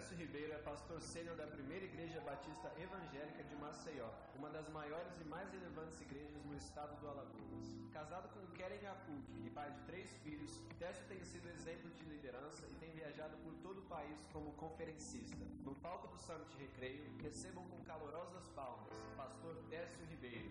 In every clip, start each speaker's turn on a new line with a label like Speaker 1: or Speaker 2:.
Speaker 1: Décio Ribeiro é pastor sênior da primeira Igreja Batista Evangélica de Maceió, uma das maiores e mais relevantes igrejas no estado do Alagoas. Casado com Keren Apuk e pai de três filhos, Décio tem sido exemplo de liderança e tem viajado por todo o país como conferencista. No palco do Summit Recreio, recebam com calorosas palmas pastor Décio Ribeiro.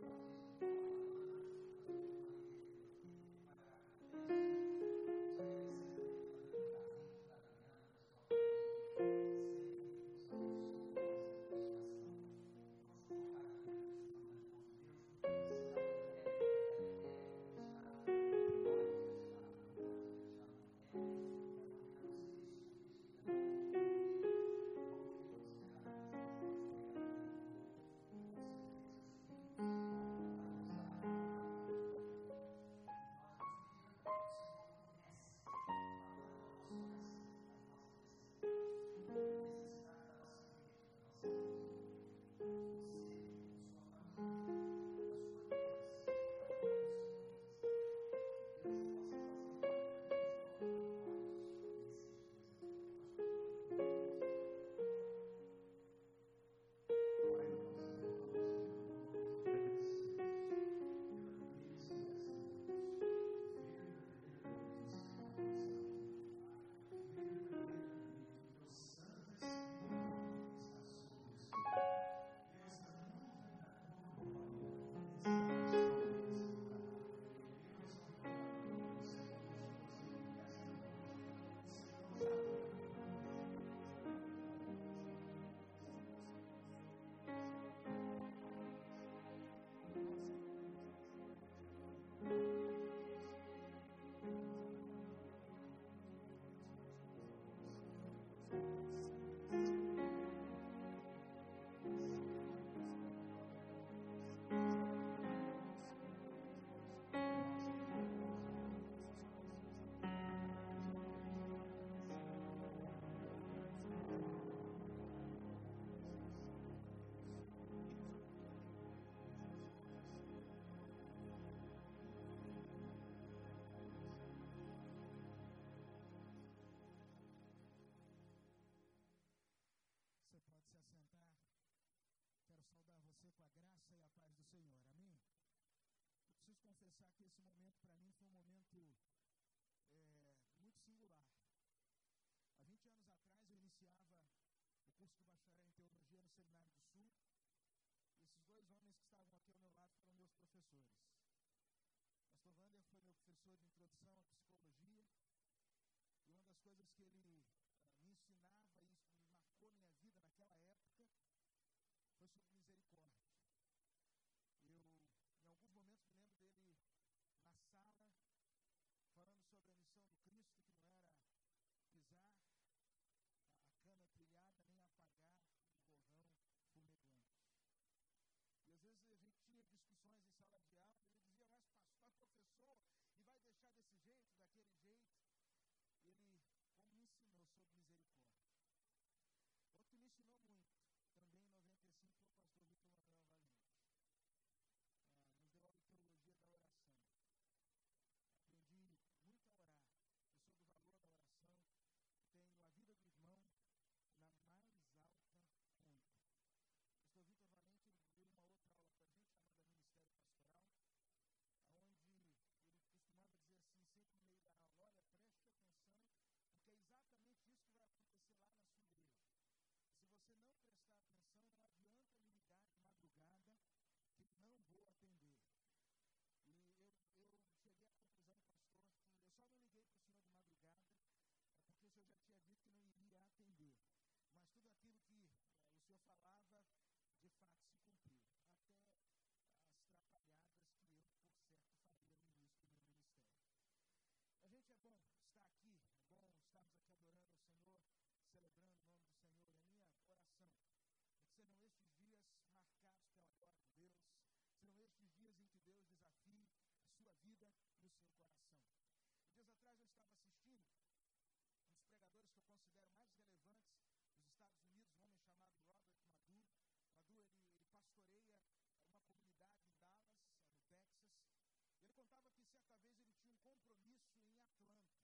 Speaker 1: isso em Atlanta.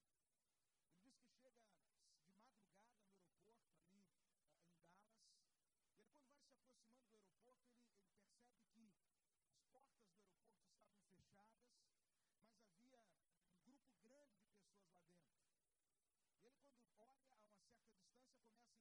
Speaker 1: Ele diz que chega de madrugada no aeroporto, ali eh, em Dallas, e ele, quando vai se aproximando do aeroporto, ele, ele percebe que as portas do aeroporto estavam fechadas, mas havia um grupo grande de pessoas lá dentro. E ele, quando olha a uma certa distância, começa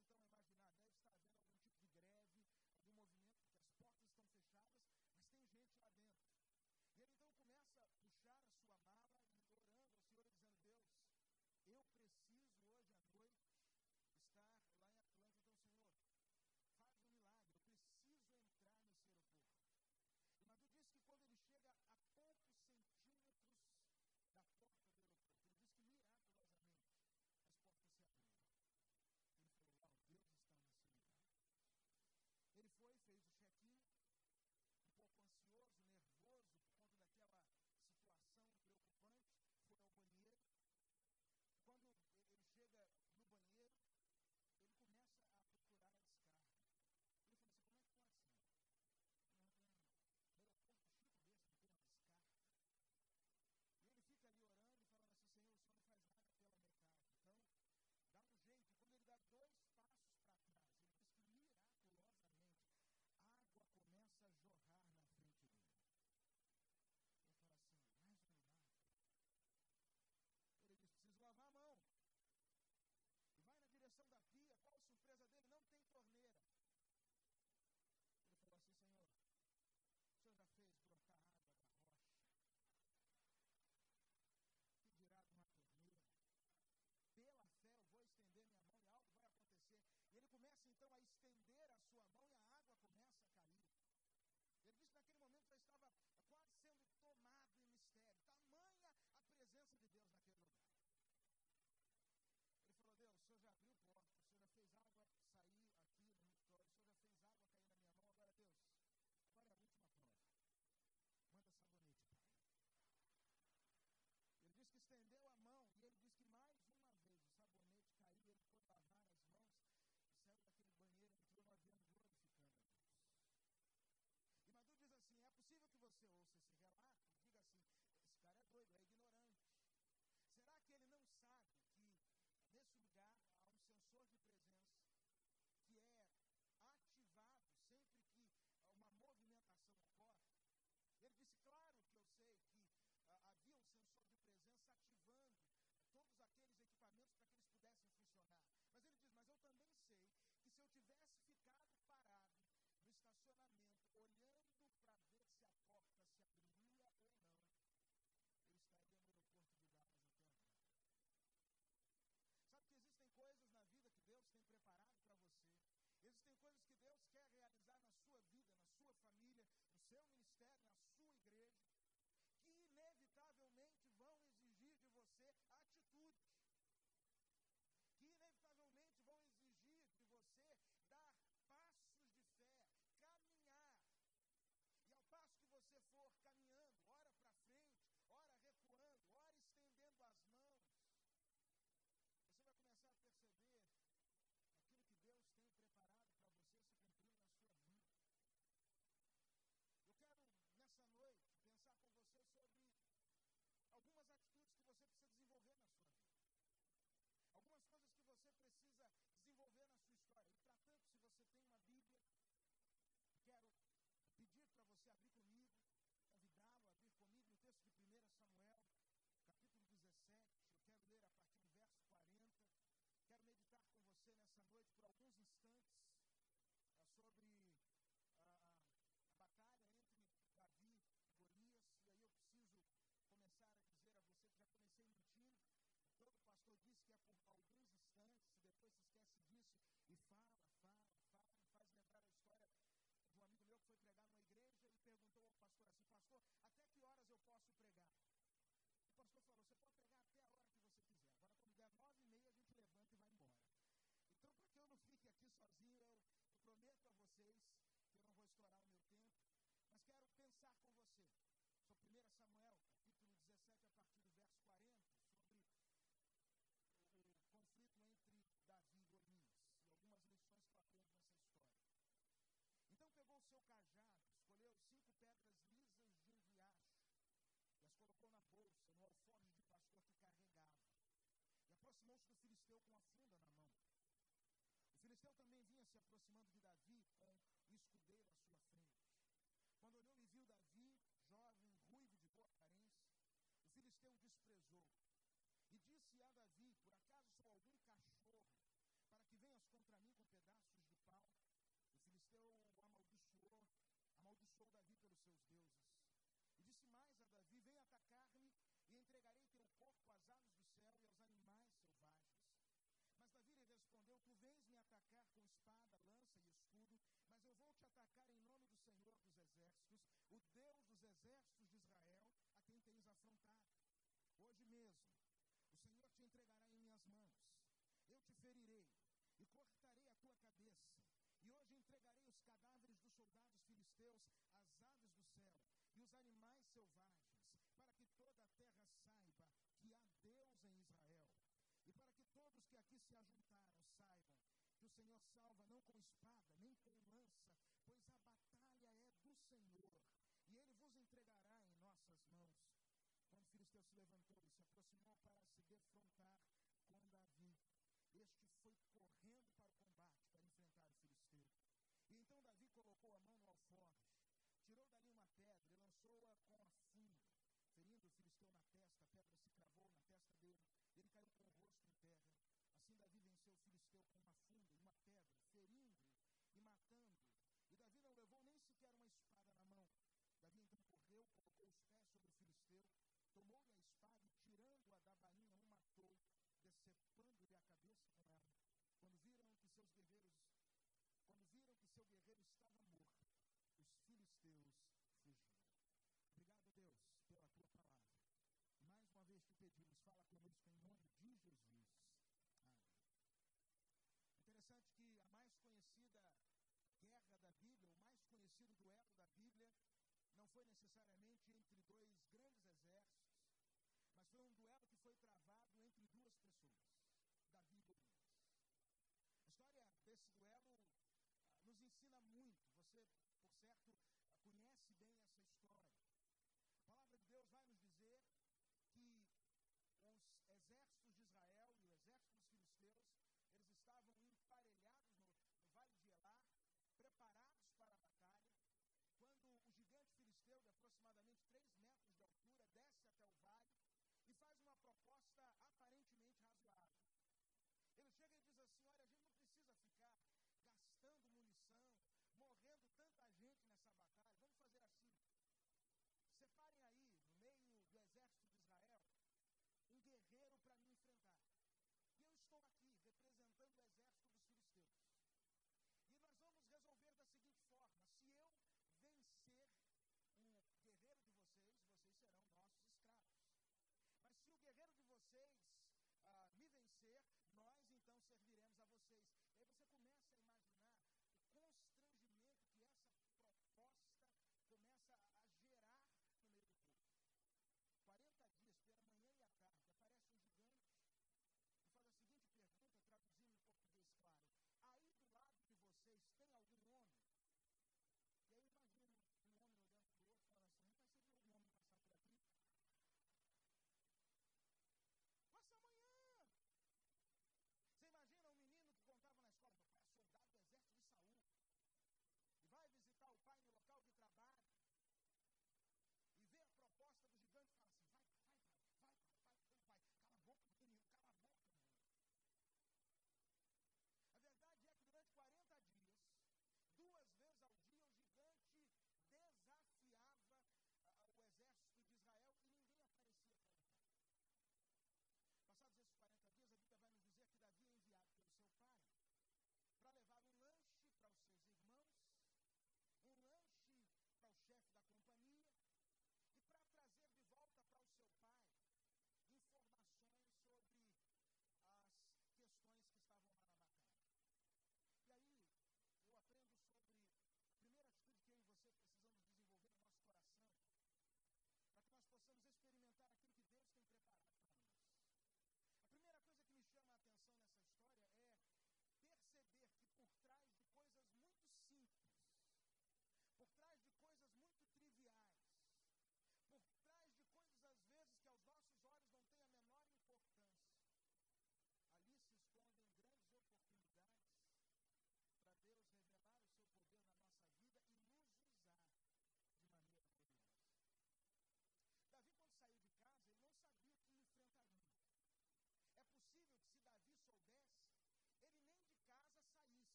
Speaker 1: vocês, que eu não vou estourar o meu tempo, mas quero pensar com você sobre 1 Samuel, capítulo 17, a partir do verso 40, sobre o conflito entre Davi e Golias e algumas lições que eu aprendo nessa história. Então pegou o seu cajado, escolheu cinco pedras lisas de um riacho, e as colocou na bolsa, no alforje de pastor que carregava, e aproximou-se do filisteu com a funda na mão. O filisteu também vinha se aproximando de corpo às aves do céu e aos animais selvagens. Mas Davi lhe respondeu: Tu vens me atacar com espada, lança e escudo, mas eu vou te atacar em nome do Senhor dos Exércitos, o Deus dos exércitos de Israel, a quem tens afrontado. Hoje mesmo, o Senhor te entregará em minhas mãos. Eu te ferirei e cortarei a tua cabeça. E hoje entregarei os cadáveres dos soldados filisteus às aves do céu e os animais selvagens, para que toda a terra saiba que há Deus em Israel. E para que todos que se ajuntaram saibam que o Senhor salva não com espada, nem com lança, pois a batalha é do Senhor, e ele vos entregará em nossas mãos. Quando o filisteu se levantou e se aproximou para se defrontar com Davi, este foi correndo para o combate para enfrentar o filisteu. E então Davi colocou a mão no alforje, tirou dali uma pedra e lançou-a com a funda, ferindo o filisteu na testa, a pedra se cravou na testa dele, ele caiu com o rosto em terra. O filisteu com uma funda e uma pedra, ferindo e matando. E Davi não levou nem sequer uma espada na mão. Davi então correu, colocou os pés sobre o filisteu, tomou-lhe a espada e, tirando-a da bainha, o matou, decepando-lhe a cabeça com ela. Quando viram que seus guerreiros, quando viram que seu guerreiro estava morto, os filisteus fugiram. Obrigado, Deus, pela tua palavra. Mais uma vez te pedimos, fala conosco em nome de Jesus. Amém. Interessante que a mais conhecida guerra da Bíblia, o mais conhecido duelo da Bíblia, não foi necessariamente entre dois grandes exércitos, mas foi um duelo que foi travado entre duas pessoas, Davi e Golias. A história desse duelo ah, nos ensina muito. Você, por certo, ah, conhece bem essa história. A palavra de Deus vai nos dizer que os exércitos de Israel e o exército dos filisteus, eles estavam emparelhados no, no vale de Elá, preparados para a batalha, quando o de aproximadamente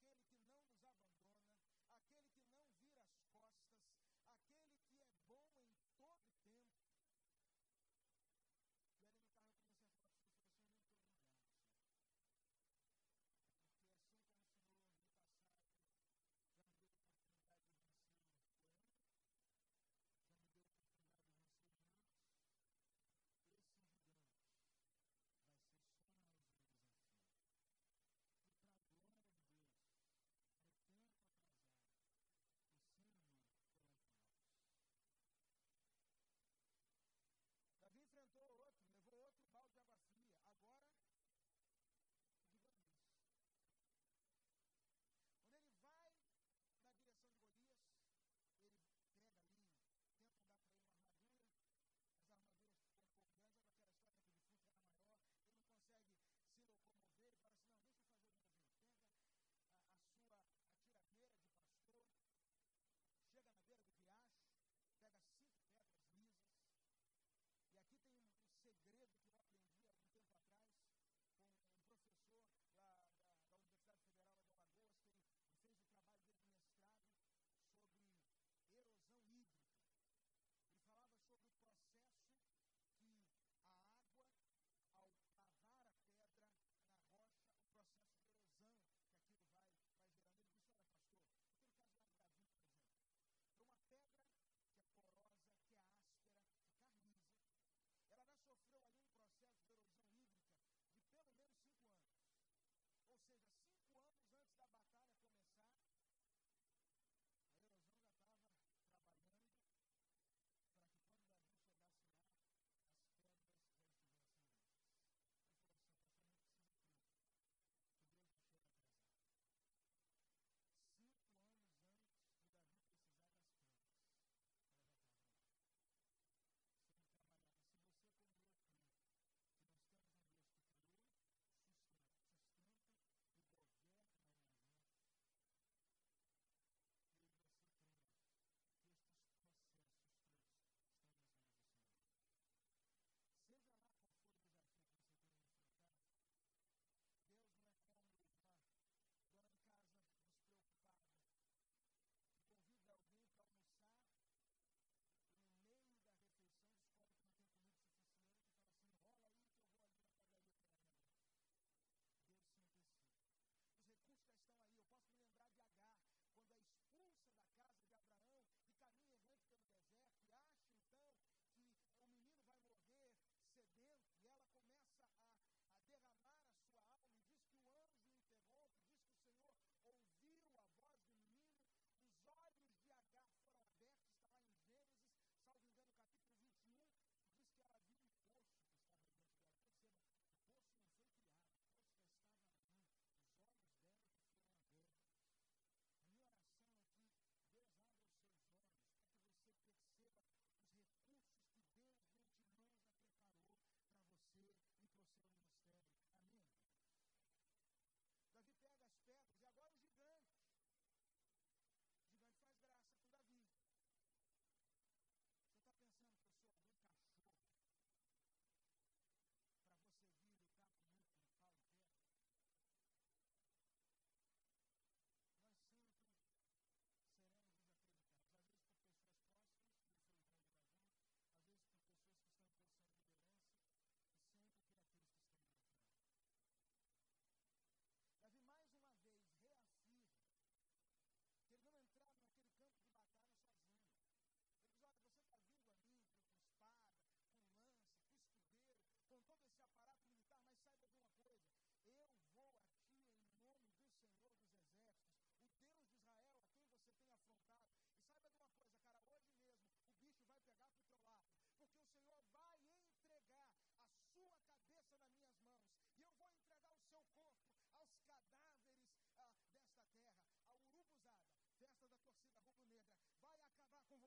Speaker 1: aquele que não nos abandona,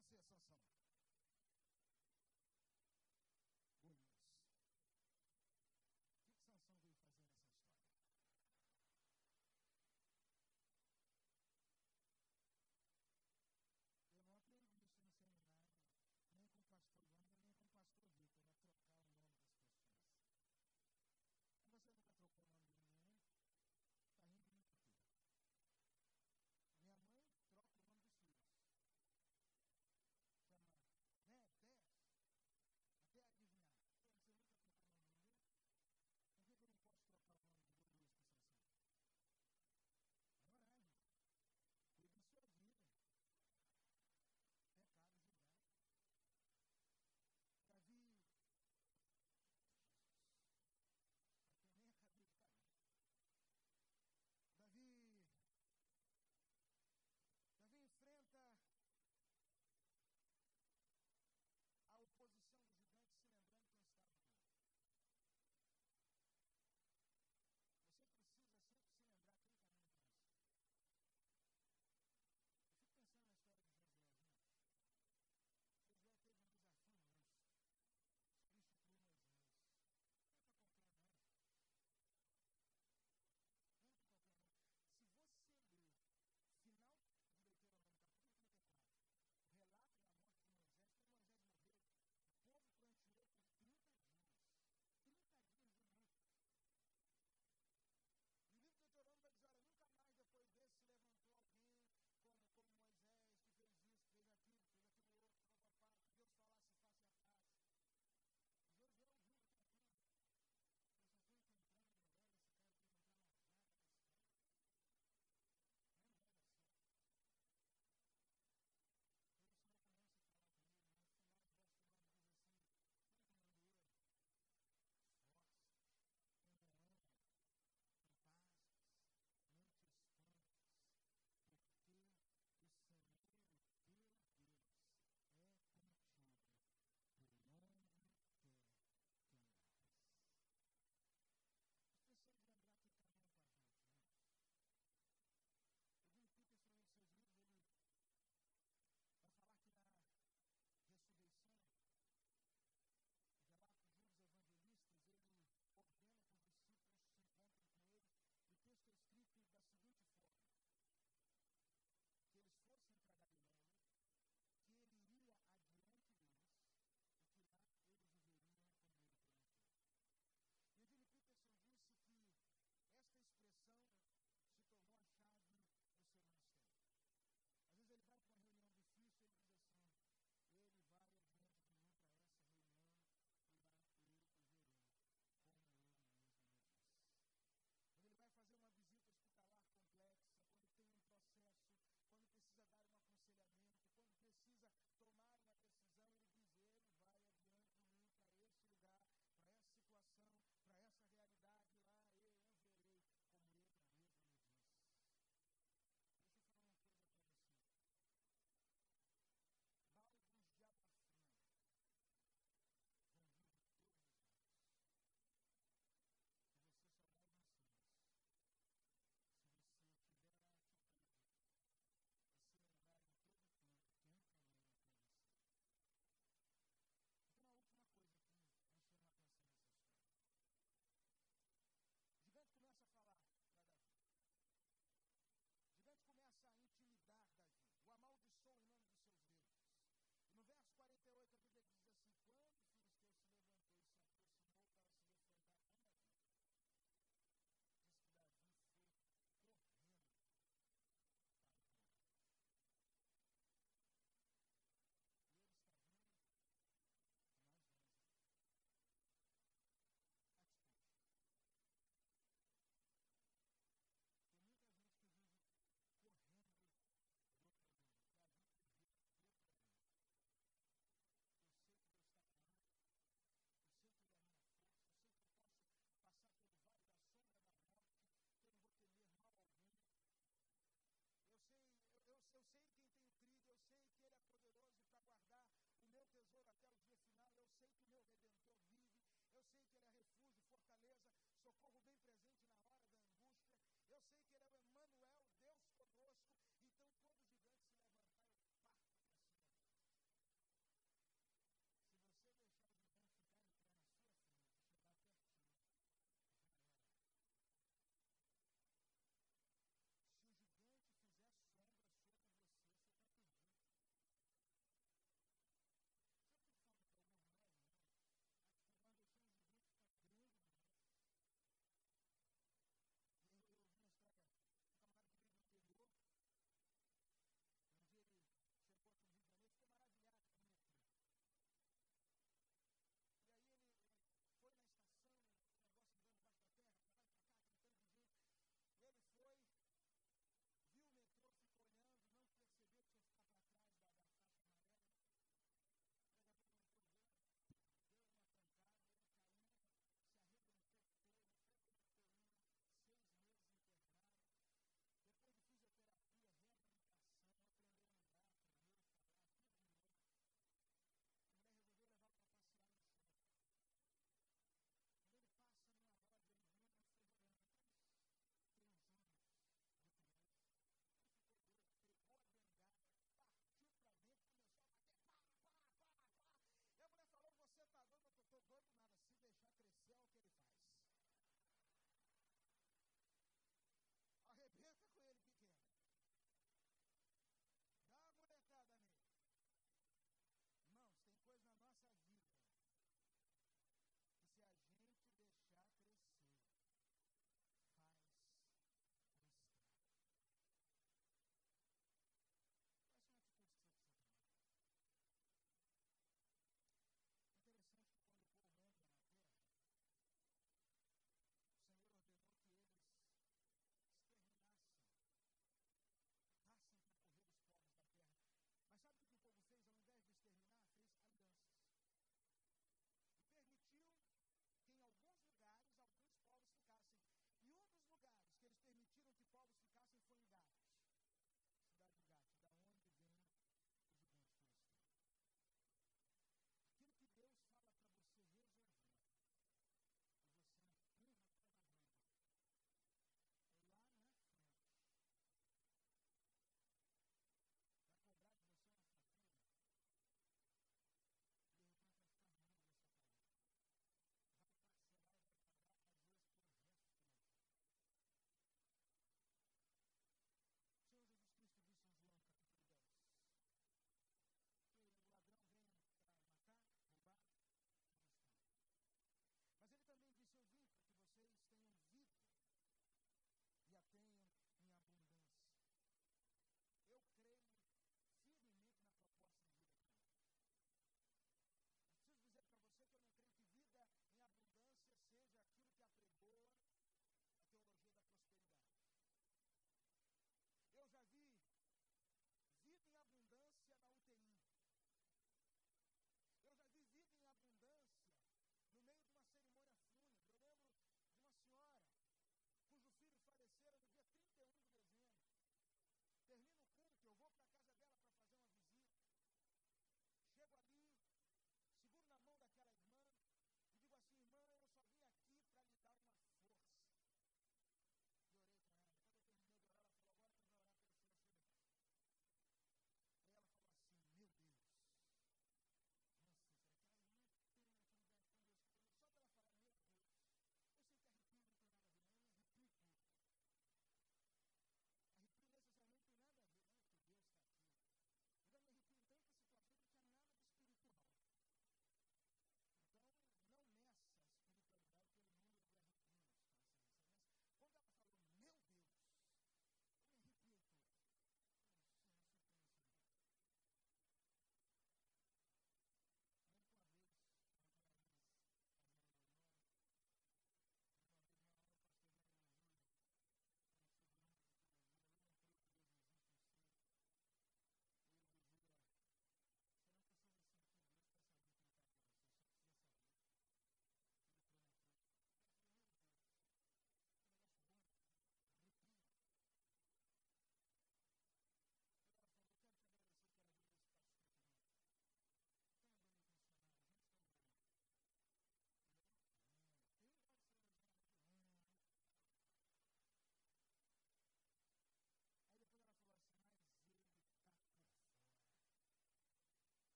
Speaker 1: acabar com Shake it